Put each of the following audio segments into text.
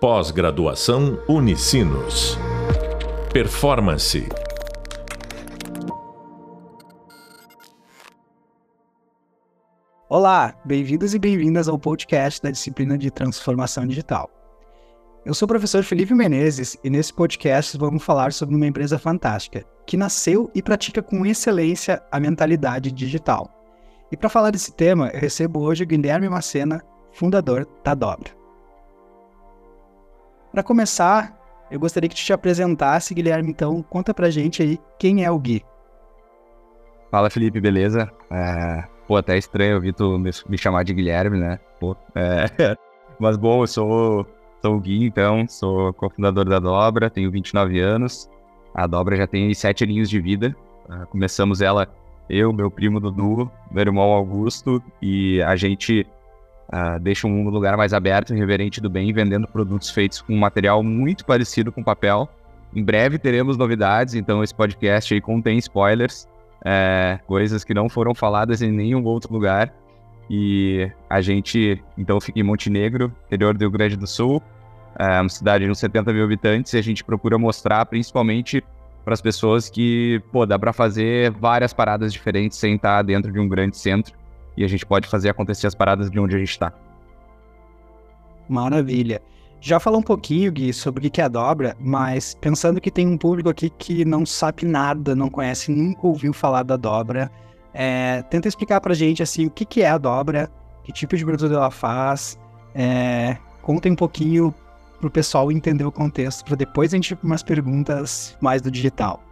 Pós-graduação Unicinos. Performance. Olá, bem-vindos e bem-vindas ao podcast da disciplina de Transformação Digital. Eu sou o professor Felipe Menezes e nesse podcast vamos falar sobre uma empresa fantástica que nasceu e pratica com excelência a mentalidade digital. E para falar desse tema, eu recebo hoje o Guilherme Macena, fundador da Dobra. Para começar, eu gostaria que tu te apresentasse, Guilherme, então conta pra gente aí quem é o Gui. Fala Felipe, beleza? É... Pô, até estranho ouvir tu me, chamar de Guilherme, né? Pô, é... Mas bom, eu sou, sou o Gui, então, sou cofundador da Dobra, tenho 29 anos. A Dobra já tem sete aninhos de vida. Uh, começamos ela, eu, meu primo Dudu, meu irmão Augusto, e a gente uh, deixa um lugar mais aberto e reverente do bem, vendendo produtos feitos com um material muito parecido com papel. Em breve teremos novidades, então esse podcast aí contém spoilers, é, coisas que não foram faladas em nenhum outro lugar. E a gente, então, fica em Montenegro, interior do Rio Grande do Sul, é uma cidade de uns 70 mil habitantes, e a gente procura mostrar principalmente para as pessoas que, pô, dá para fazer várias paradas diferentes sem estar dentro de um grande centro e a gente pode fazer acontecer as paradas de onde a gente está. Maravilha. Já falou um pouquinho, Gui, sobre o que é a dobra, mas pensando que tem um público aqui que não sabe nada, não conhece, nunca ouviu falar da dobra, é, tenta explicar pra gente assim o que, que é a dobra, que tipo de produto ela faz, é, conta um pouquinho pro pessoal entender o contexto, para depois a gente ir umas perguntas mais do digital.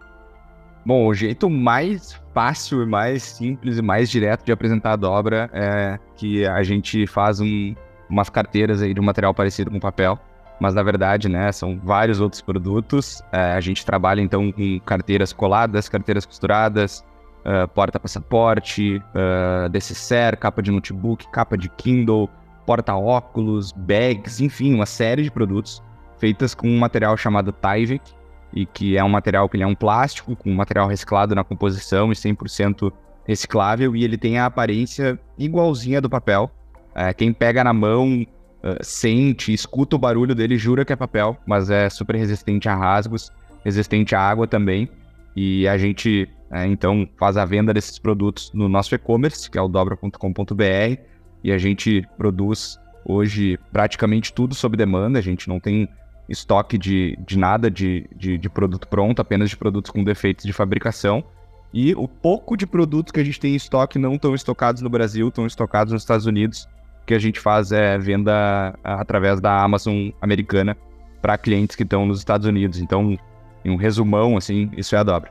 Bom, o jeito mais fácil e mais simples e mais direto de apresentar a dobra é que a gente faz um, umas carteiras aí de um material parecido com papel, mas na verdade, né, são vários outros produtos. É, a gente trabalha então com carteiras coladas, carteiras costuradas, uh, porta-passaporte, uh, capa de notebook, capa de Kindle, porta-óculos, bags, enfim, uma série de produtos feitas com um material chamado Tyvek, e que é um material que ele é um plástico com material reciclado na composição e 100% reciclável e ele tem a aparência igualzinha do papel. É, quem pega na mão, uh, sente, escuta o barulho dele, jura que é papel, mas é super resistente a rasgos, resistente à água também. E a gente, é, então, faz a venda desses produtos no nosso e-commerce, que é o dobra.com.br, e a gente produz hoje praticamente tudo sob demanda, a gente não tem estoque de, de nada de, de, de, produto pronto, apenas de produtos com defeitos de fabricação. E o pouco de produtos que a gente tem em estoque não estão estocados no Brasil, estão estocados nos Estados Unidos. O que a gente faz é venda através da Amazon americana para clientes que estão nos Estados Unidos. Então, em um resumão, assim, isso é a dobra.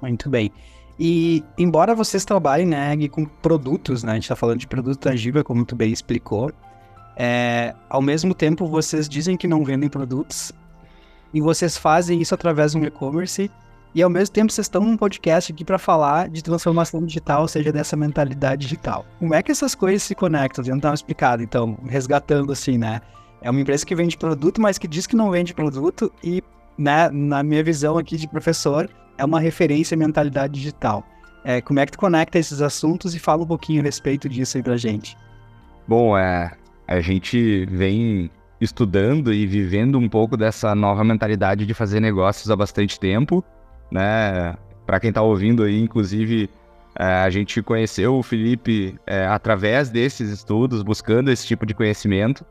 Muito bem. E embora vocês trabalhem, né, com produtos, né, a gente está falando de produto tangível, como tu bem explicou, é, ao mesmo tempo, vocês dizem que não vendem produtos e vocês fazem isso através de um e-commerce e ao mesmo tempo vocês estão num podcast aqui para falar de transformação digital, ou seja, dessa mentalidade digital. Como é que essas coisas se conectam? Eu não estava explicado, então, resgatando assim, né? É uma empresa que vende produto, mas que diz que não vende produto e, né, na minha visão aqui de professor, é uma referência à mentalidade digital. É, como é que tu conecta esses assuntos e fala um pouquinho a respeito disso aí pra gente? Bom, é, a gente vem estudando e vivendo um pouco dessa nova mentalidade de fazer negócios há bastante tempo, né? Para quem está ouvindo aí, inclusive, é, a gente conheceu o Felipe é, através desses estudos, buscando esse tipo de conhecimento.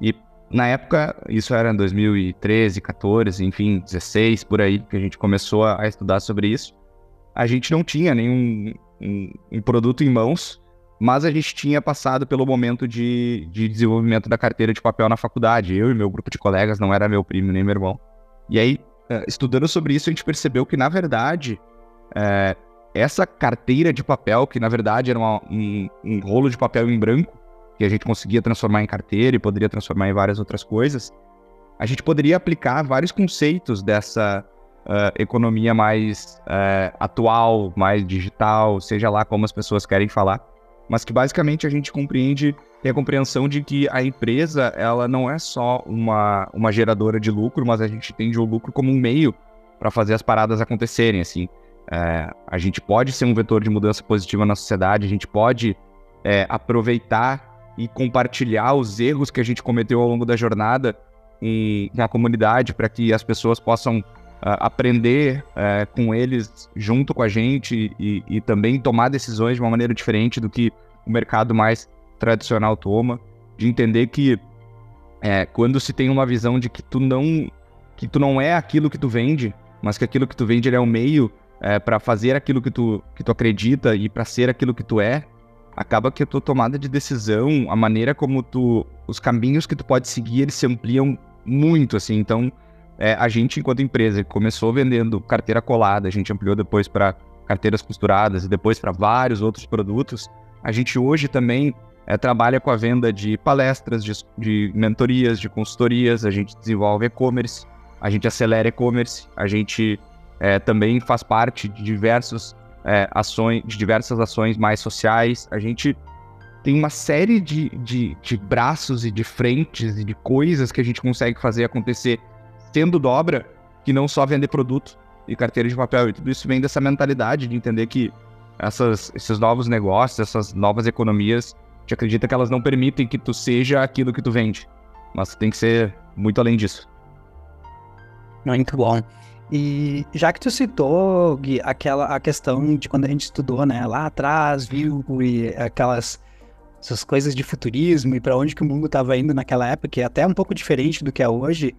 E na época, isso era em 2013, 14, enfim, 16, por aí, que a gente começou a estudar sobre isso. A gente não tinha nenhum um, um produto em mãos mas a gente tinha passado pelo momento de, de desenvolvimento da carteira de papel na faculdade. Eu e meu grupo de colegas, não era meu primo nem meu irmão. E aí, eh, estudando sobre isso, a gente percebeu que, na verdade, é, essa carteira de papel, que na verdade era uma, um, um rolo de papel em branco, que a gente conseguia transformar em carteira e poderia transformar em várias outras coisas, a gente poderia aplicar vários conceitos dessa uh, economia mais uh, atual, mais digital, seja lá como as pessoas querem falar, mas que basicamente a gente compreende, tem a compreensão de que a empresa, ela não é só uma, uma geradora de lucro, mas a gente entende o lucro como um meio para fazer as paradas acontecerem, assim. É, a gente pode ser um vetor de mudança positiva na sociedade, a gente pode é, aproveitar e compartilhar os erros que a gente cometeu ao longo da jornada em, na comunidade para que as pessoas possam aprender uh, com eles junto com a gente e, e, também tomar decisões de uma maneira diferente do que o mercado mais tradicional toma, de entender que é, quando se tem uma visão de que tu não que tu não é aquilo que tu vende, mas que aquilo que tu vende é o meio é, para fazer aquilo que tu, que tu acredita e para ser aquilo que tu é, acaba que a tua tomada de decisão, a maneira como tu, os caminhos que tu pode seguir, eles se ampliam muito, assim. Então, é, a gente, enquanto empresa, começou vendendo carteira colada, a gente ampliou depois para carteiras costuradas e depois para vários outros produtos. A gente hoje também é, trabalha com a venda de palestras, de, de mentorias, de consultorias, a gente desenvolve e-commerce, a gente acelera e-commerce, a gente é, também faz parte de diversos é, ações, de diversas ações mais sociais. A gente tem uma série de, de, de braços e de frentes e de coisas que a gente consegue fazer acontecer tendo dobra que não só vender produto e carteira de papel. E tudo isso vem dessa mentalidade de entender que essas, esses novos negócios, essas novas economias, gente acredita que elas não permitem que tu seja aquilo que tu vende. Mas tem que ser muito além disso. Muito bom. E já que tu citou, Gui, aquela a questão de quando a gente estudou, né, lá atrás, viu e aquelas essas coisas de futurismo e para onde que o mundo estava indo naquela época, que é até um pouco diferente do que é hoje,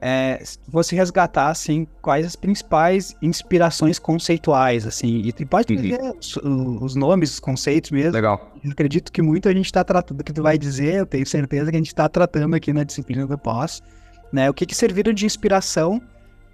é, você resgatar, assim, quais as principais inspirações conceituais, assim, e pode dizer uhum. os, os, nomes, os conceitos mesmo. Legal. Eu acredito que muito a gente está tratando, o que tu vai dizer, eu tenho certeza que a gente está tratando aqui na disciplina do pós, né, o que que serviram de inspiração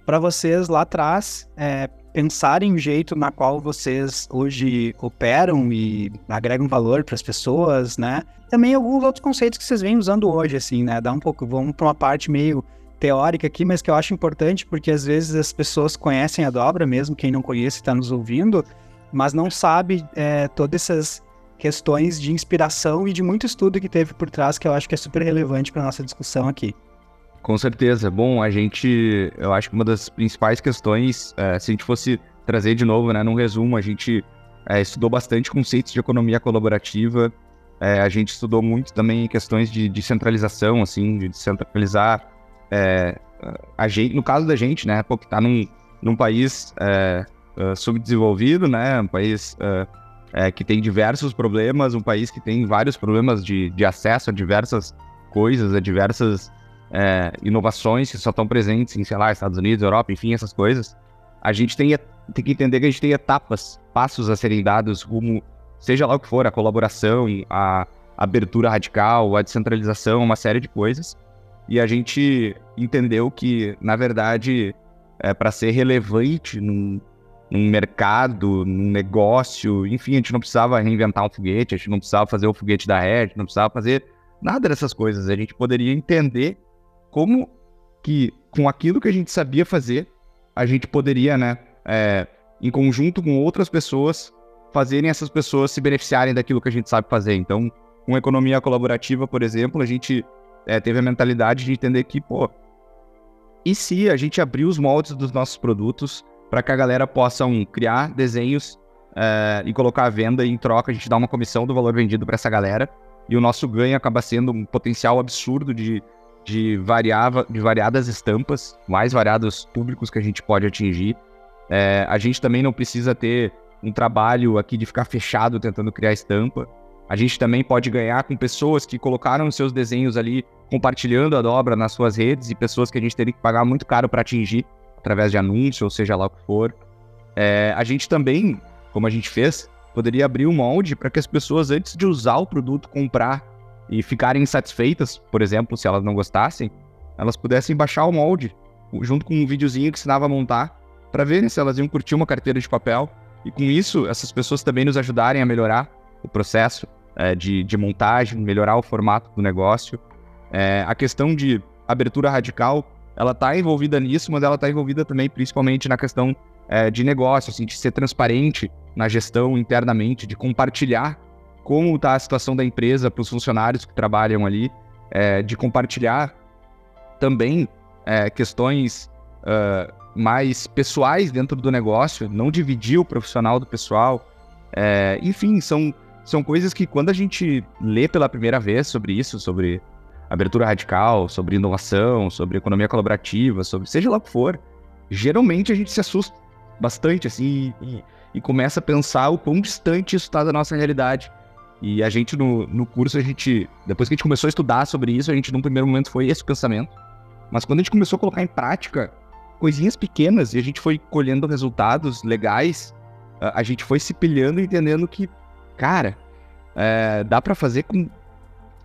para vocês lá atrás é, pensarem o jeito na qual vocês hoje operam e agregam valor para as pessoas, né? Também alguns outros conceitos que vocês vêm usando hoje, assim, né? Dá um pouco, vamos para uma parte meio teórica aqui, mas que eu acho importante porque às vezes as pessoas conhecem a dobra, mesmo quem não conhece está nos ouvindo, mas não sabe é, todas essas questões de inspiração e de muito estudo que teve por trás que eu acho que é super relevante para nossa discussão aqui. Com certeza. Bom, a gente, eu acho que uma das principais questões, é, se a gente fosse trazer de novo, né, num resumo, a gente é, estudou bastante conceitos de economia colaborativa, é, a gente estudou muito também questões de descentralização, assim, de descentralizar é, a gente, no caso da gente, né, pô, que está num, num país é, é, subdesenvolvido, né, um país que tem diversos problemas, um país que tem vários problemas de, de acesso a diversas coisas, a diversas é, inovações que só estão presentes em, sei lá, Estados Unidos, Europa, enfim, essas coisas, a gente tem, tem que entender que a gente tem etapas, passos a serem dados rumo, seja lá o que for, a colaboração, a abertura radical, a descentralização, uma série de coisas. E a gente entendeu que, na verdade, é, para ser relevante num, num mercado, num negócio, enfim, a gente não precisava reinventar um foguete, a gente não precisava fazer o foguete da rede, não precisava fazer nada dessas coisas. A gente poderia entender como que com aquilo que a gente sabia fazer, a gente poderia, né, é, em conjunto com outras pessoas, fazerem essas pessoas se beneficiarem daquilo que a gente sabe fazer. Então, com economia colaborativa, por exemplo, a gente é, teve a mentalidade de entender que, pô, e se a gente abrir os moldes dos nossos produtos para que a galera possa um, criar desenhos é, e colocar à venda e em troca a gente dá uma comissão do valor vendido para essa galera e o nosso ganho acaba sendo um potencial absurdo de de, variava, de variadas estampas, mais variados públicos que a gente pode atingir. É, a gente também não precisa ter um trabalho aqui de ficar fechado tentando criar estampa. A gente também pode ganhar com pessoas que colocaram seus desenhos ali, compartilhando a dobra nas suas redes e pessoas que a gente teria que pagar muito caro para atingir através de anúncio, ou seja lá o que for. É, a gente também, como a gente fez, poderia abrir um molde para que as pessoas, antes de usar o produto, comprar e ficarem insatisfeitas, por exemplo, se elas não gostassem, elas pudessem baixar o molde junto com um videozinho que ensinava a montar para verem se elas iam curtir uma carteira de papel e com isso essas pessoas também nos ajudarem a melhorar o processo é, de, de, montagem, melhorar o formato do negócio. É, a questão de abertura radical, ela está envolvida nisso, mas ela está envolvida também principalmente na questão é, de negócio, assim, de ser transparente na gestão internamente, de compartilhar como está a situação da empresa para os funcionários que trabalham ali, é, de compartilhar também é, questões uh, mais pessoais dentro do negócio, não dividir o profissional do pessoal. É, enfim, são, são coisas que quando a gente lê pela primeira vez sobre isso, sobre abertura radical, sobre inovação, sobre economia colaborativa, sobre seja lá o que for, geralmente a gente se assusta bastante, assim, e, e começa a pensar o quão distante isso está da nossa realidade. E a gente, no, no curso, a gente, depois que a gente começou a estudar sobre isso, a gente, num primeiro momento, foi esse pensamento. Mas quando a gente começou a colocar em prática coisinhas pequenas e a gente foi colhendo resultados legais, a gente foi se pilhando e entendendo que, cara, é, dá para fazer com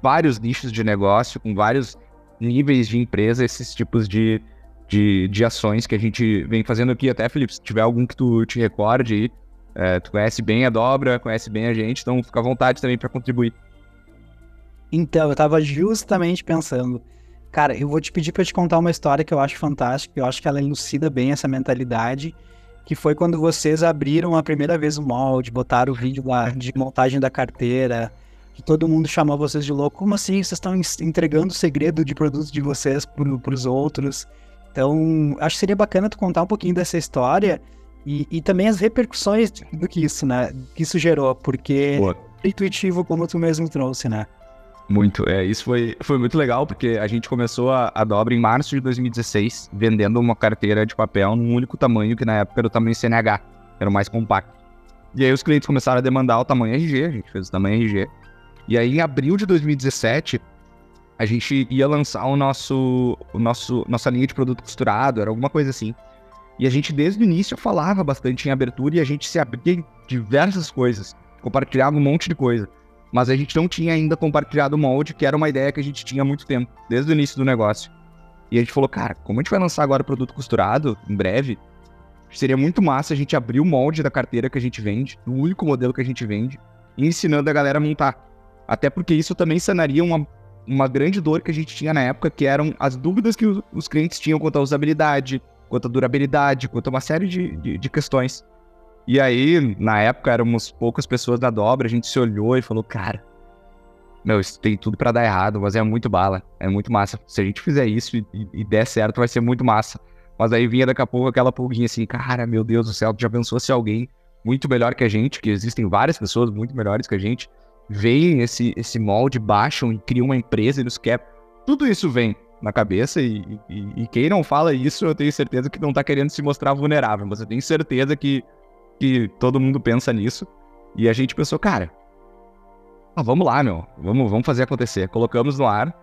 vários nichos de negócio, com vários níveis de empresa, esses tipos de, de, de ações que a gente vem fazendo aqui. Até, Felipe, se tiver algum que tu te recorde é, tu conhece bem a dobra, conhece bem a gente, então fica à vontade também para contribuir. Então, eu tava justamente pensando, cara, eu vou te pedir para te contar uma história que eu acho fantástica, eu acho que ela elucida bem essa mentalidade, que foi quando vocês abriram a primeira vez o molde, botaram o vídeo lá de montagem da carteira, que todo mundo chamou vocês de louco. Como assim? Vocês estão entregando o segredo de produtos de vocês para os outros. Então, acho que seria bacana tu contar um pouquinho dessa história e, e também as repercussões do que isso, né? Que isso gerou, porque Boa. é intuitivo como tu mesmo trouxe, né? Muito, é, isso foi, foi muito legal, porque a gente começou a, a dobra em março de 2016, vendendo uma carteira de papel num único tamanho, que na época era o tamanho CNH, era o mais compacto. E aí os clientes começaram a demandar o tamanho RG, a gente fez o tamanho RG, e aí, em abril de 2017, a gente ia lançar o nosso, o nosso, nossa linha de produto costurado, era alguma coisa assim. E a gente, desde o início, falava bastante em abertura e a gente se abria em diversas coisas, compartilhava um monte de coisa. Mas a gente não tinha ainda compartilhado o molde, que era uma ideia que a gente tinha há muito tempo, desde o início do negócio. E a gente falou, cara, como a gente vai lançar agora o produto costurado, em breve, seria muito massa a gente abrir o molde da carteira que a gente vende, o único modelo que a gente vende, e ensinando a galera a montar. Até porque isso também sanaria uma, uma grande dor que a gente tinha na época, que eram as dúvidas que os, os clientes tinham quanto à usabilidade, quanto à durabilidade, quanto a uma série de, de, de questões. E aí, na época, éramos poucas pessoas da dobra, a gente se olhou e falou, cara, meu, isso tem tudo para dar errado, mas é muito bala, é muito massa. Se a gente fizer isso e, e, der certo, vai ser muito massa. Mas aí vinha daqui a pouco aquela pulguinha assim, cara, meu Deus do céu, já pensou se alguém muito melhor que a gente, que existem várias pessoas muito melhores que a gente, veem esse, esse molde, baixam e criam uma empresa e nos. Tudo isso vem na cabeça e, e, e, quem não fala isso, eu tenho certeza que não tá querendo se mostrar vulnerável, mas eu tenho certeza que, que todo mundo pensa nisso. E a gente pensou, cara, ah, vamos lá, meu, vamos, vamos fazer acontecer. Colocamos no ar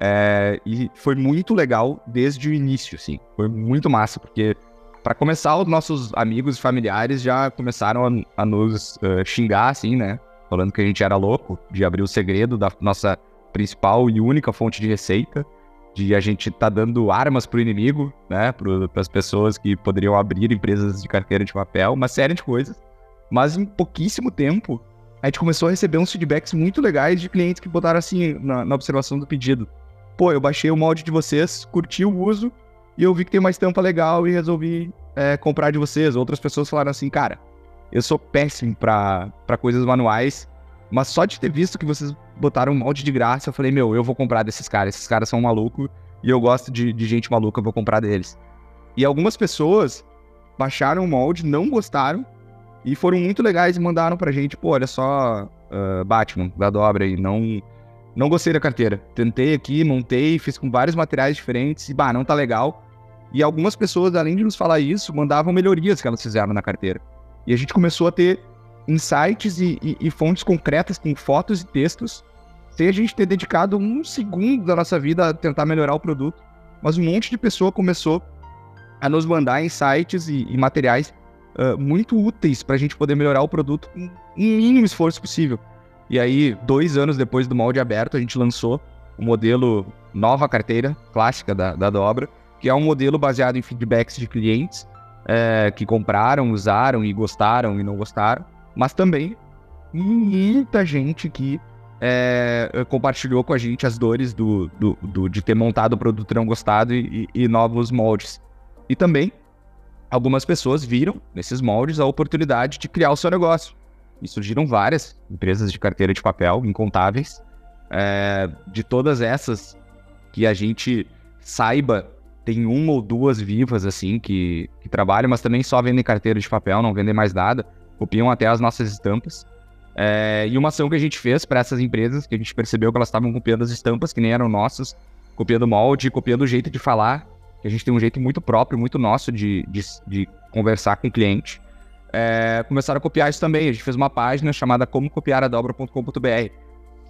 é, e foi muito legal desde o início, assim. Foi muito massa, porque para começar, os nossos amigos e familiares já começaram a, a nos uh, xingar, assim, né? falando que a gente era louco, de abrir o segredo da nossa principal e única fonte de receita, de a gente tá dando armas pro inimigo, né, para as pessoas que poderiam abrir empresas de carteira de papel, uma série de coisas. Mas em pouquíssimo tempo, a gente começou a receber uns feedbacks muito legais de clientes que botaram assim na, na observação do pedido. Pô, eu baixei o molde de vocês, curti o uso e eu vi que tem uma estampa legal e resolvi é, comprar de vocês. Outras pessoas falaram assim, cara, eu sou péssimo para coisas manuais, mas só de ter visto que vocês botaram um molde de graça, eu falei, meu, eu vou comprar desses caras. Esses caras são malucos e eu gosto de, de gente maluca, eu vou comprar deles. E algumas pessoas baixaram o molde, não gostaram e foram muito legais e mandaram pra gente, pô, olha só, uh, Batman, da dobra aí, não, não gostei da carteira. Tentei aqui, montei, fiz com vários materiais diferentes e, bah, não tá legal. E algumas pessoas, além de nos falar isso, mandavam melhorias que elas fizeram na carteira. E a gente começou a ter insights e, e, e fontes concretas com fotos e textos, sem a gente ter dedicado um segundo da nossa vida a tentar melhorar o produto. Mas um monte de pessoa começou a nos mandar insights e, e materiais uh, muito úteis para a gente poder melhorar o produto com o mínimo esforço possível. E aí, dois anos depois do molde aberto, a gente lançou o modelo nova carteira clássica da, da dobra, que é um modelo baseado em feedbacks de clientes é, que compraram, usaram e gostaram e não gostaram, mas também muita gente que é, compartilhou com a gente as dores do, do, do, de ter montado o produto não gostado e, e, e novos moldes. E também algumas pessoas viram nesses moldes a oportunidade de criar o seu negócio. E surgiram várias empresas de carteira de papel, incontáveis. É, de todas essas que a gente saiba tem uma ou duas vivas, assim, que, que trabalham, mas também só vendem carteira de papel, não vendem mais nada. Copiam até as nossas estampas. É, e uma ação que a gente fez para essas empresas, que a gente percebeu que elas estavam copiando as estampas que nem eram nossas, copiando molde, copiando o jeito de falar, que a gente tem um jeito muito próprio, muito nosso de, de, de conversar com o cliente. É, começaram a copiar isso também. A gente fez uma página chamada como copiar a dobra.com.br.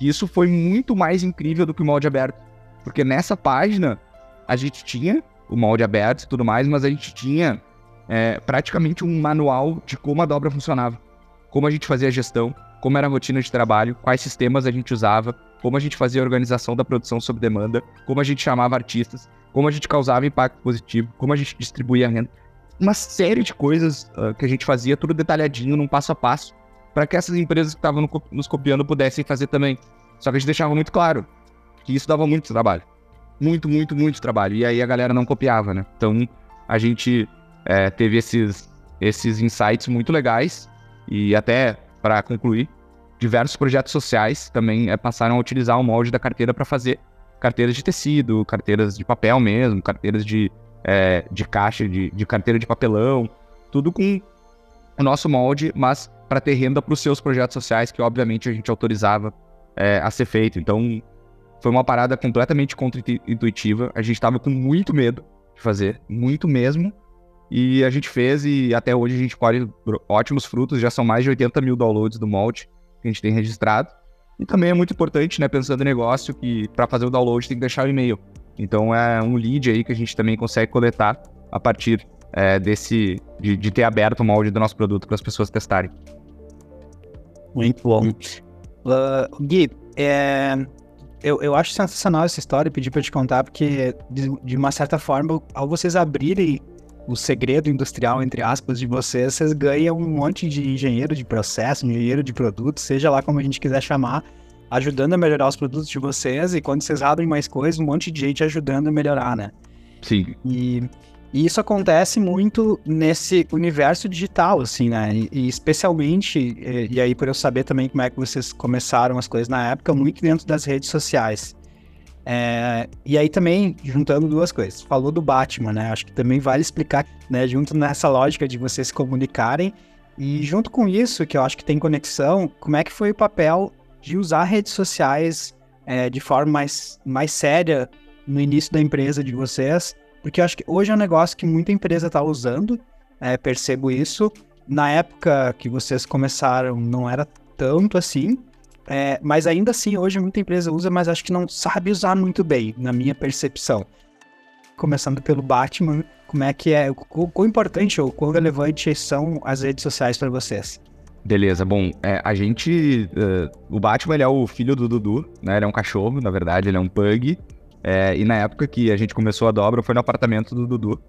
E isso foi muito mais incrível do que o molde aberto. Porque nessa página a gente tinha o molde aberto e tudo mais, mas a gente tinha é, praticamente um manual de como a dobra funcionava. Como a gente fazia a gestão, como era a rotina de trabalho, quais sistemas a gente usava, como a gente fazia a organização da produção sob demanda, como a gente chamava artistas, como a gente causava impacto positivo, como a gente distribuía a renda. Uma série de coisas uh, que a gente fazia, tudo detalhadinho, num passo a passo, para que essas empresas que estavam no, nos copiando pudessem fazer também. Só que a gente deixava muito claro que isso dava muito trabalho. Muito, muito, muito trabalho. E aí a galera não copiava, né? Então a gente é, teve esses, esses insights muito legais e até para concluir, diversos projetos sociais também é, passaram a utilizar o molde da carteira para fazer carteiras de tecido, carteiras de papel mesmo, carteiras de, é, de caixa, de, de carteira de papelão, tudo com o nosso molde, mas para ter renda para os seus projetos sociais, que obviamente a gente autorizava é, a ser feito. Então, foi uma parada completamente contra-intuitiva. A gente estava com muito medo de fazer, muito mesmo. E a gente fez e até hoje a gente colhe ótimos frutos, já são mais de 80 mil downloads do molde que a gente tem registrado. E também é muito importante, né, pensando em negócio, que para fazer o download tem que deixar o e-mail. Então é um lead aí que a gente também consegue coletar a partir é, desse de, de, ter aberto o molde do nosso produto para as pessoas testarem. Muito bom. Uh, Gui, é, eu, eu acho sensacional essa história, pedi para te contar, porque de, de uma certa forma, ao vocês abrirem o segredo industrial, entre aspas, de vocês, vocês ganham um monte de engenheiro de processo, engenheiro de produto, seja lá como a gente quiser chamar, ajudando a melhorar os produtos de vocês, e quando vocês abrem mais coisas, um monte de gente ajudando a melhorar, né? Sim. E, e isso acontece muito nesse universo digital, assim, né? E, e especialmente, e, e aí por eu saber também como é que vocês começaram as coisas na época, muito dentro das redes sociais. É, e aí também, juntando duas coisas, falou do Batman, né? Acho que também vale explicar, né? Junto nessa lógica de vocês se comunicarem. E junto com isso, que eu acho que tem conexão, como é que foi o papel de usar redes sociais é, de forma mais, mais séria no início da empresa de vocês? Porque eu acho que hoje é um negócio que muita empresa está usando, é, percebo isso. Na época que vocês começaram, não era tanto assim, é, mas ainda assim, hoje muita empresa usa, mas acho que não sabe usar muito bem, na minha percepção. Começando pelo Batman, como é que é, o quão importante ou quão relevante são as redes sociais para vocês? Beleza, bom, é, a gente. Uh, o Batman ele é o filho do Dudu, né? Ele é um cachorro, na verdade, ele é um pug. É, e na época que a gente começou a dobra foi no apartamento do Dudu.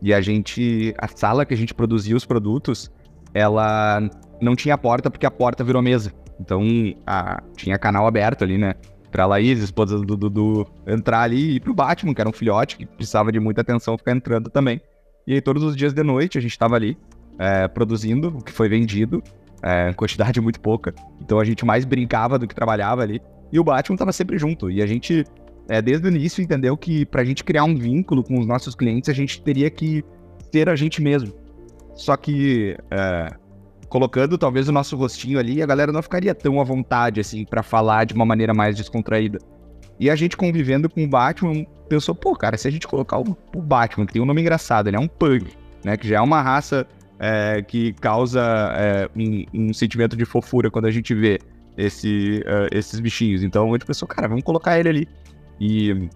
E a gente. A sala que a gente produzia os produtos, ela não tinha porta porque a porta virou mesa. Então, a, tinha canal aberto ali, né? Pra Laís, esposa do Dudu, entrar ali e pro Batman, que era um filhote que precisava de muita atenção, ficar entrando também. E aí, todos os dias de noite, a gente tava ali é, produzindo o que foi vendido, é, quantidade muito pouca. Então, a gente mais brincava do que trabalhava ali. E o Batman tava sempre junto. E a gente, é, desde o início, entendeu que pra gente criar um vínculo com os nossos clientes, a gente teria que ser a gente mesmo. Só que é, colocando talvez o nosso rostinho ali, a galera não ficaria tão à vontade, assim, para falar de uma maneira mais descontraída. E a gente convivendo com o Batman, pensou, pô, cara, se a gente colocar o, o Batman, que tem um nome engraçado, ele é um pug, né, que já é uma raça é, que causa é, um, um, sentimento de fofura quando a gente vê esse, uh, esses bichinhos. Então a gente pensou, cara, vamos colocar ele ali. E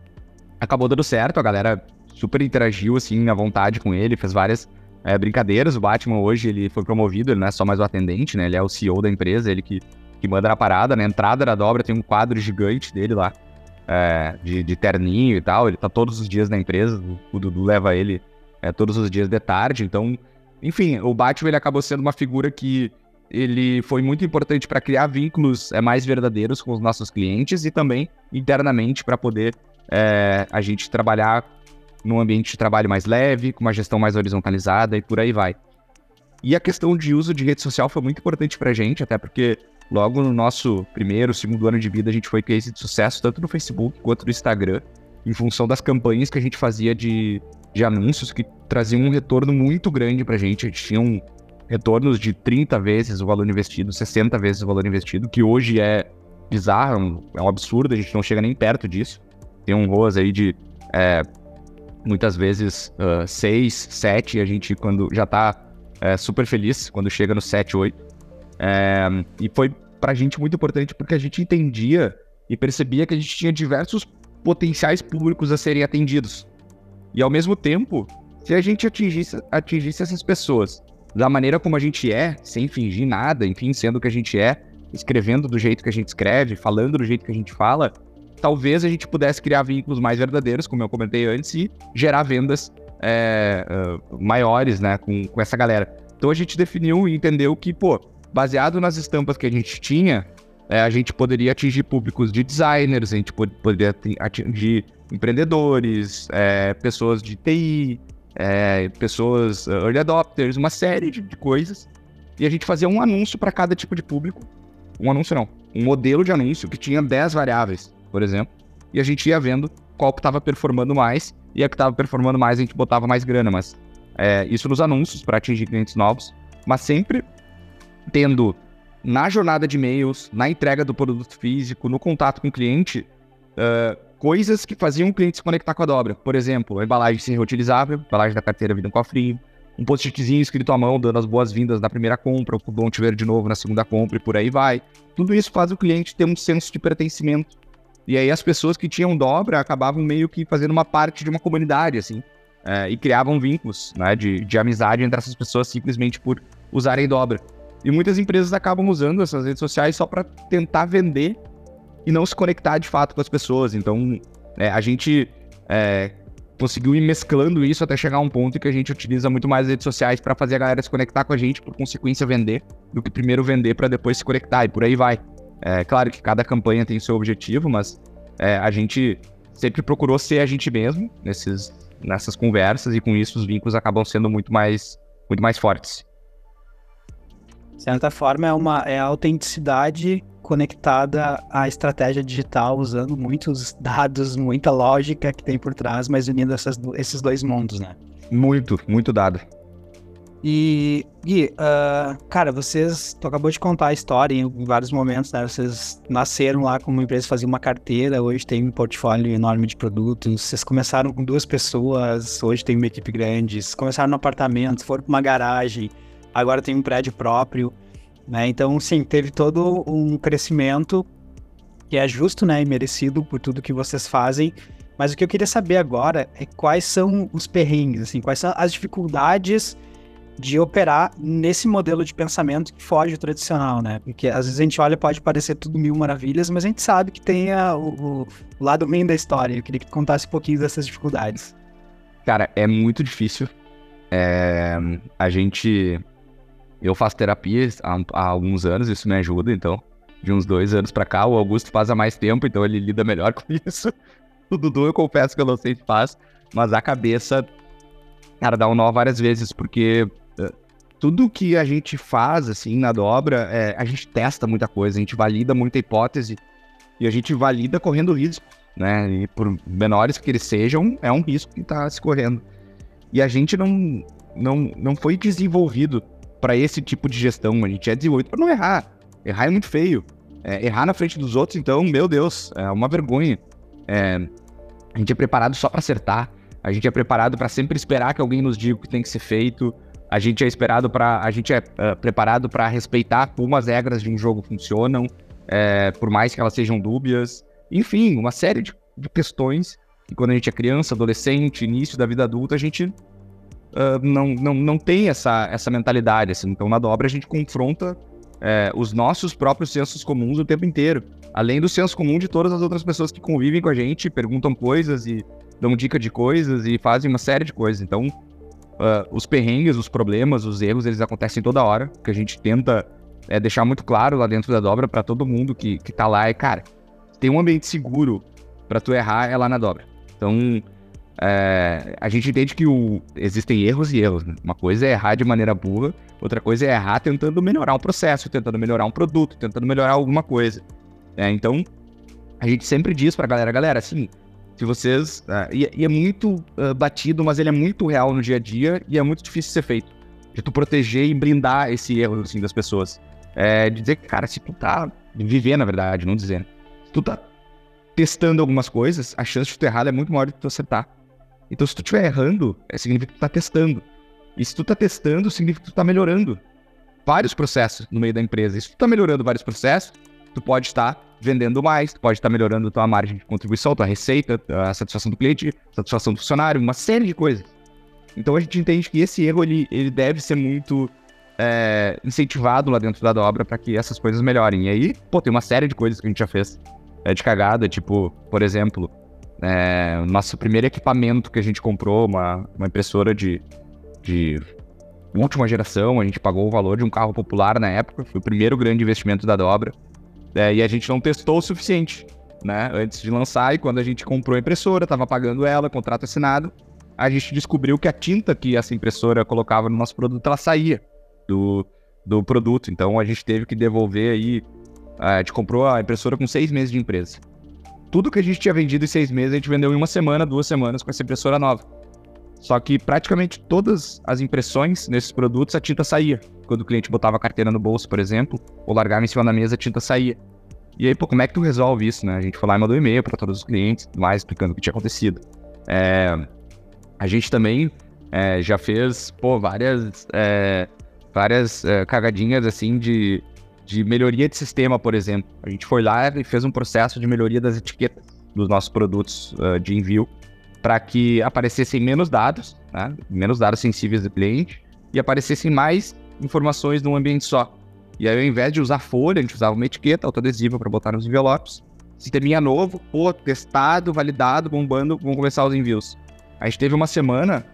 acabou dando certo, a galera super interagiu, assim, à vontade com ele, fez várias é, brincadeiras. O Batman hoje ele foi promovido, ele não é só mais o atendente, né? Ele é o CEO da empresa, ele que, que manda na parada. Na entrada da dobra tem um quadro gigante dele lá, é, de, de, terninho e tal. Ele tá todos os dias na empresa, o, o Dudu leva ele é, todos os dias de tarde. Então, enfim, o Batman ele acabou sendo uma figura que ele foi muito importante para criar vínculos é, mais verdadeiros com os nossos clientes e também internamente para poder é, a gente trabalhar num ambiente de trabalho mais leve, com uma gestão mais horizontalizada e por aí vai. E a questão de uso de rede social foi muito importante pra gente, até porque logo no nosso primeiro, segundo ano de vida, a gente foi case de sucesso tanto no Facebook quanto no Instagram, em função das campanhas que a gente fazia de, de anúncios que traziam um retorno muito grande pra gente. A gente tinha um, retornos de 30 vezes o valor investido, 60 vezes o valor investido, que hoje é bizarro, é um absurdo, a gente não chega nem perto disso. Tem um ROAS aí de é, muitas vezes uh, 6, 7, a gente quando já tá é, super feliz quando chega no 7, 8. É, e foi pra gente muito importante porque a gente entendia e percebia que a gente tinha diversos potenciais públicos a serem atendidos. E ao mesmo tempo, se a gente atingisse, atingisse essas pessoas da maneira como a gente é, sem fingir nada, enfim, sendo o que a gente é, escrevendo do jeito que a gente escreve, falando do jeito que a gente fala, talvez a gente pudesse criar vínculos mais verdadeiros, como eu comentei antes, e gerar vendas é, uh, maiores, né, com, com essa galera. Então a gente definiu e entendeu que, pô, baseado nas estampas que a gente tinha, é, a gente poderia atingir públicos de designers, a gente pod poderia atingir empreendedores, é, pessoas de TI, é, pessoas uh, early adopters, uma série de, de coisas. E a gente fazia um anúncio para cada tipo de público. Um anúncio não, um modelo de anúncio que tinha 10 variáveis, por exemplo. E a gente ia vendo qual que estava performando mais. E a que estava performando mais a gente botava mais grana. Mas é, isso nos anúncios para atingir clientes novos. Mas sempre tendo na jornada de e-mails, na entrega do produto físico, no contato com o cliente, uh, coisas que faziam o cliente se conectar com a dobra. Por exemplo, a embalagem ser reutilizável, embalagem da carteira vindo um cofrinho, um post-itzinho escrito à mão dando as boas-vindas na primeira compra, o bom te ver de novo na segunda compra e por aí vai. Tudo isso faz o cliente ter um senso de pertencimento. E aí as pessoas que tinham dobra acabavam meio que fazendo uma parte de uma comunidade, assim, é, e criavam vínculos né, de, de amizade entre essas pessoas simplesmente por usarem dobra. E muitas empresas acabam usando essas redes sociais só para tentar vender e não se conectar de fato com as pessoas. Então, é, a gente é, conseguiu ir mesclando isso até chegar a um ponto em que a gente utiliza muito mais as redes sociais para fazer a galera se conectar com a gente, por consequência vender, do que primeiro vender para depois se conectar, e por aí vai. É claro que cada campanha tem seu objetivo, mas é, a gente sempre procurou ser a gente mesmo nesses, nessas conversas, e com isso os vínculos acabam sendo muito mais, muito mais fortes. De certa forma, é, uma, é a autenticidade conectada à estratégia digital, usando muitos dados, muita lógica que tem por trás, mas unindo essas, esses dois mundos, né? Muito, muito dado. E, Gui, uh, cara, vocês, tu acabou de contar a história em vários momentos, né? Vocês nasceram lá como uma empresa, faziam uma carteira, hoje tem um portfólio enorme de produtos. Vocês começaram com duas pessoas, hoje tem uma equipe grande. Vocês começaram no apartamento, foram para uma garagem, agora tem um prédio próprio. Né? Então, sim, teve todo um crescimento que é justo né, e merecido por tudo que vocês fazem. Mas o que eu queria saber agora é quais são os perrengues, assim, quais são as dificuldades de operar nesse modelo de pensamento que foge do tradicional, né? Porque às vezes a gente olha, pode parecer tudo mil maravilhas, mas a gente sabe que tem a, o, o, lado ruim da história. Eu queria que tu contasse um pouquinho dessas dificuldades. Cara, é muito difícil. É, a gente eu faço terapia há, há, alguns anos, isso me ajuda, então. De uns dois anos pra cá, o Augusto faz há mais tempo, então ele lida melhor com isso. O Dudu, eu confesso que eu não sei se faz, mas a cabeça, cara, dá um nó várias vezes, porque tudo que a gente faz, assim, na dobra, é, a gente testa muita coisa, a gente valida muita hipótese e a gente valida correndo risco, né? E por menores que eles sejam, é um risco que tá se correndo. E a gente não, não, não foi desenvolvido para esse tipo de gestão. A gente é desenvolvido para não errar. Errar é muito feio. É, errar na frente dos outros, então, meu Deus, é uma vergonha. É, a gente é preparado só para acertar. A gente é preparado para sempre esperar que alguém nos diga o que tem que ser feito. A gente é esperado para, a gente é uh, preparado para respeitar como as regras de um jogo funcionam, é, por mais que elas sejam dúbias. Enfim, uma série de, de questões que quando a gente é criança, adolescente, início da vida adulta, a gente uh, não, não, não tem essa, essa mentalidade. Assim. Então, na dobra, a gente confronta é, os nossos próprios sensos comuns o tempo inteiro. Além do senso comum de todas as outras pessoas que convivem com a gente, perguntam coisas e dão dica de coisas e fazem uma série de coisas. Então, uh, os perrengues, os problemas, os erros, eles acontecem toda hora. Que a gente tenta é, deixar muito claro lá dentro da dobra para todo mundo que, que tá lá é, cara, tem um ambiente seguro para tu errar é lá na dobra. Então, é, a gente entende que o, existem erros e erros. Né? Uma coisa é errar de maneira burra, outra coisa é errar tentando melhorar um processo, tentando melhorar um produto, tentando melhorar alguma coisa. É, então, a gente sempre diz pra galera, galera, assim, se vocês. Uh, e, e, é muito uh, batido, mas ele é muito real no dia a dia e é muito difícil ser feito. de tu proteger e blindar esse erro, assim, das pessoas. É, de dizer cara, se tu tá... Viver, na verdade, não dizendo. Se tu tá testando algumas coisas, a chance de tu errar é muito maior do que tu acertar. Então, se tu estiver errando, é, significa que tu tá testando. E se tu tá testando, significa que tu tá melhorando vários processos no meio da empresa. E se tu tá melhorando vários processos, tu pode estar vendendo mais, tu pode estar melhorando tua margem de contribuição, tua receita, a satisfação do cliente, satisfação do funcionário, uma série de coisas. Então a gente entende que esse erro ele, ele deve ser muito é, incentivado lá dentro da dobra para que essas coisas melhorem. E aí, pô, tem uma série de coisas que a gente já fez é, de cagada, tipo, por exemplo, é, nosso primeiro equipamento que a gente comprou, uma, uma impressora de, de última geração, a gente pagou o valor de um carro popular na época, foi o primeiro grande investimento da dobra, é, e a gente não testou o suficiente, né, antes de lançar, e quando a gente comprou a impressora, estava pagando ela, contrato assinado, a gente descobriu que a tinta que essa impressora colocava no nosso produto, ela saía do, do produto, então a gente teve que devolver aí, a gente comprou a impressora com seis meses de empresa. Tudo que a gente tinha vendido em seis meses, a gente vendeu em uma semana, duas semanas com essa impressora nova. Só que praticamente todas as impressões nesses produtos a tinta saía. Quando o cliente botava a carteira no bolso, por exemplo, ou largava em cima da mesa, a tinta saía. E aí, pô, como é que tu resolve isso, né? A gente foi lá e mandou um e-mail para todos os clientes, mais explicando o que tinha acontecido. É, a gente também é, já fez, pô, várias, é, várias é, cagadinhas, assim, de, de melhoria de sistema, por exemplo. A gente foi lá e fez um processo de melhoria das etiquetas dos nossos produtos uh, de envio para que aparecessem menos dados, né? menos dados sensíveis do cliente, e aparecessem mais informações num ambiente só. E aí, ao invés de usar folha, a gente usava uma etiqueta autoadesiva para botar nos envelopes. Sisteminha novo, pô, testado, validado, bombando, vamos começar os envios. A gente teve uma semana,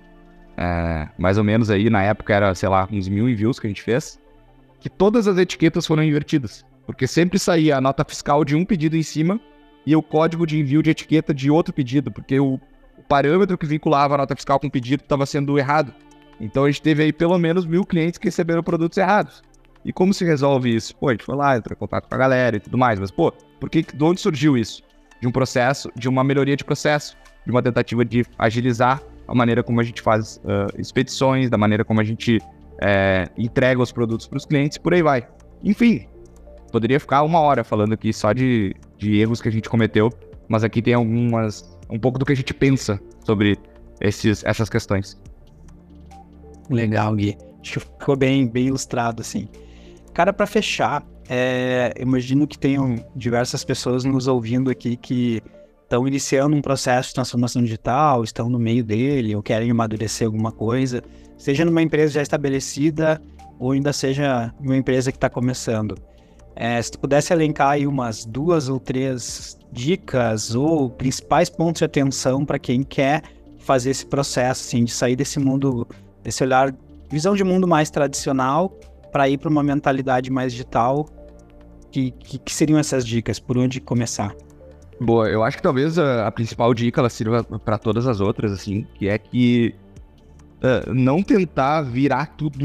é, mais ou menos aí, na época era, sei lá, uns mil envios que a gente fez, que todas as etiquetas foram invertidas. Porque sempre saía a nota fiscal de um pedido em cima e o código de envio de etiqueta de outro pedido, porque o parâmetro que vinculava a nota fiscal com o pedido estava sendo errado. Então a gente teve aí pelo menos mil clientes que receberam produtos errados. E como se resolve isso? Pô, a gente foi lá, entrou em contato com a galera e tudo mais, mas pô, por que, de onde surgiu isso? De um processo, de uma melhoria de processo, de uma tentativa de agilizar a maneira como a gente faz uh, expedições, da maneira como a gente é, entrega os produtos para os clientes, por aí vai. Enfim, poderia ficar uma hora falando aqui só de, de erros que a gente cometeu, mas aqui tem algumas um pouco do que a gente pensa sobre esses, essas questões. Legal, Gui. Acho que ficou bem, bem ilustrado, assim. Cara, para fechar, é, imagino que tenham diversas pessoas nos ouvindo aqui que estão iniciando um processo de transformação digital, estão no meio dele ou querem amadurecer alguma coisa, seja numa empresa já estabelecida ou ainda seja uma empresa que está começando. É, se tu pudesse elencar aí umas duas ou três dicas ou principais pontos de atenção para quem quer fazer esse processo, assim, de sair desse mundo, desse olhar, visão de mundo mais tradicional para ir para uma mentalidade mais digital, que, que, que, seriam essas dicas? Por onde começar? Boa, eu acho que talvez a, a principal dica ela sirva para todas as outras, assim, que é que uh, não tentar virar tudo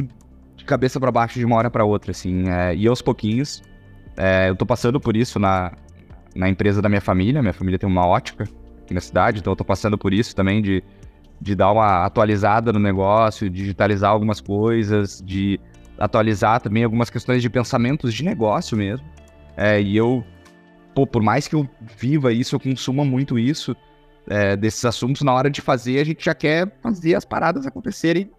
de cabeça para baixo de uma hora para outra, assim, é, e aos pouquinhos é, eu tô passando por isso na, na empresa da minha família. Minha família tem uma ótica aqui na cidade, então eu tô passando por isso também de, de dar uma atualizada no negócio, digitalizar algumas coisas, de atualizar também algumas questões de pensamentos de negócio mesmo. É, e eu, pô, por mais que eu viva isso, eu consuma muito isso, é, desses assuntos, na hora de fazer, a gente já quer fazer as paradas acontecerem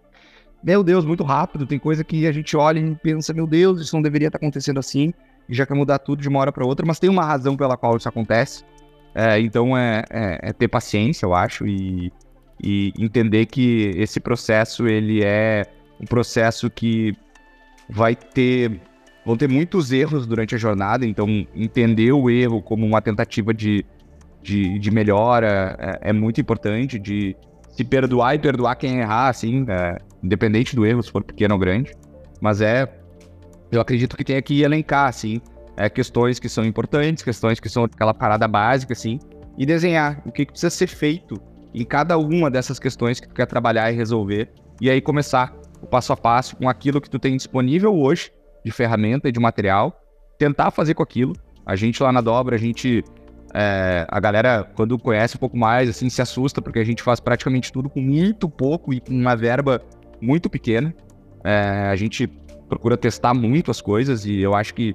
meu Deus, muito rápido. Tem coisa que a gente olha e pensa, meu Deus, isso não deveria estar acontecendo assim e já quer mudar tudo de uma hora para outra, mas tem uma razão pela qual isso acontece. É, então é, é, é, ter paciência, eu acho, e, e entender que esse processo ele é um processo que vai ter vão ter muitos erros durante a jornada, então entender o erro como uma tentativa de, de, de melhora é, é, muito importante, de se perdoar e perdoar quem errar, assim, é, independente do erro, se for pequeno ou grande, mas é eu acredito que tenha que elencar, assim, é, questões que são importantes, questões que são aquela parada básica, assim, e desenhar o que, que precisa ser feito em cada uma dessas questões que tu quer trabalhar e resolver, e aí começar o passo a passo com aquilo que tu tem disponível hoje, de ferramenta e de material, tentar fazer com aquilo. A gente lá na dobra, a gente. É, a galera, quando conhece um pouco mais, assim, se assusta, porque a gente faz praticamente tudo com muito pouco e com uma verba muito pequena. É, a gente procura testar muito as coisas e eu acho que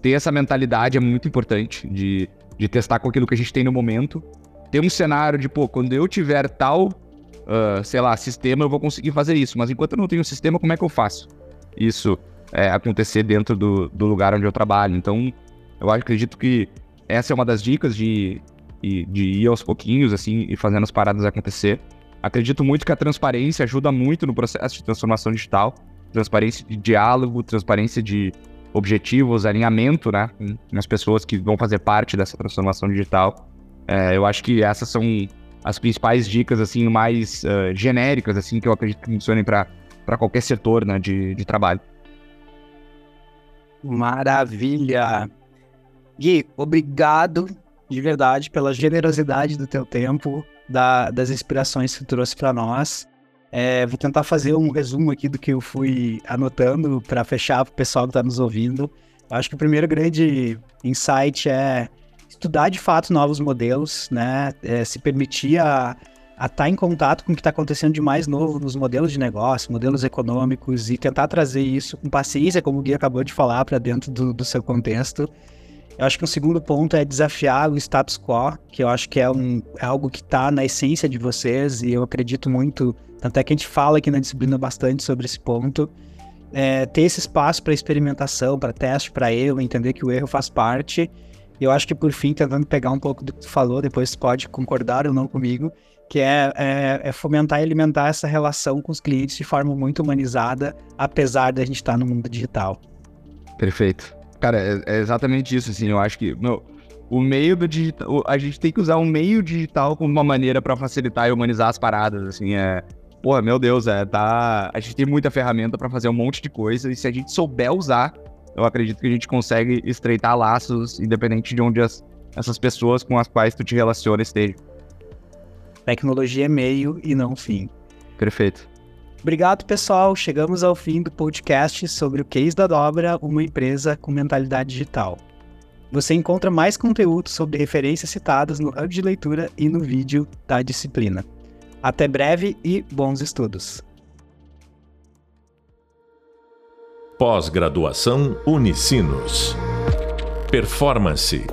ter essa mentalidade é muito importante de, de testar com aquilo que a gente tem no momento. Ter um cenário de, pô, quando eu tiver tal, uh, sei lá, sistema, eu vou conseguir fazer isso. Mas enquanto eu não tenho sistema, como é que eu faço isso é, acontecer dentro do, do lugar onde eu trabalho? Então, eu acredito que essa é uma das dicas de, de ir aos pouquinhos, assim, e fazendo as paradas acontecer. Acredito muito que a transparência ajuda muito no processo de transformação digital. Transparência de diálogo, transparência de objetivos, alinhamento, né? Nas pessoas que vão fazer parte dessa transformação digital. É, eu acho que essas são as principais dicas, assim, mais uh, genéricas, assim, que eu acredito que funcionem para qualquer setor, né, de, de trabalho. Maravilha! Gui, obrigado de verdade pela generosidade do teu tempo, da, das inspirações que tu trouxe para nós. É, vou tentar fazer um resumo aqui do que eu fui anotando para fechar para o pessoal que está nos ouvindo. Acho que o primeiro grande insight é estudar de fato novos modelos, né? É, se permitir a estar tá em contato com o que está acontecendo de mais novo nos modelos de negócio, modelos econômicos e tentar trazer isso com paciência, como o Gui acabou de falar, para dentro do, do seu contexto. Eu acho que um segundo ponto é desafiar o status quo, que eu acho que é, um, é algo que está na essência de vocês e eu acredito muito, tanto é que a gente fala aqui na disciplina bastante sobre esse ponto. É, ter esse espaço para experimentação, para teste, para erro, entender que o erro faz parte. E eu acho que, por fim, tentando pegar um pouco do que tu falou, depois pode concordar ou não comigo, que é, é, é, fomentar e alimentar essa relação com os clientes de forma muito humanizada, apesar da gente estar no mundo digital. Perfeito. Cara, é, é, exatamente isso, assim, eu acho que, meu, o meio do digital, a gente tem que usar o meio digital como uma maneira para facilitar e humanizar as paradas, assim, é... Porra, meu Deus, é, tá... A gente tem muita ferramenta para fazer um monte de coisa, e se a gente souber usar, eu acredito que a gente consegue estreitar laços, independente de onde as, essas pessoas com as quais tu te relaciona estejam. Tecnologia é meio e não fim. Perfeito. Obrigado, pessoal. Chegamos ao fim do podcast sobre o Case da Dobra, uma empresa com mentalidade digital. Você encontra mais conteúdo sobre referências citadas no hub de leitura e no vídeo da disciplina. Até breve e bons estudos. Pós-graduação Unicinos. Performance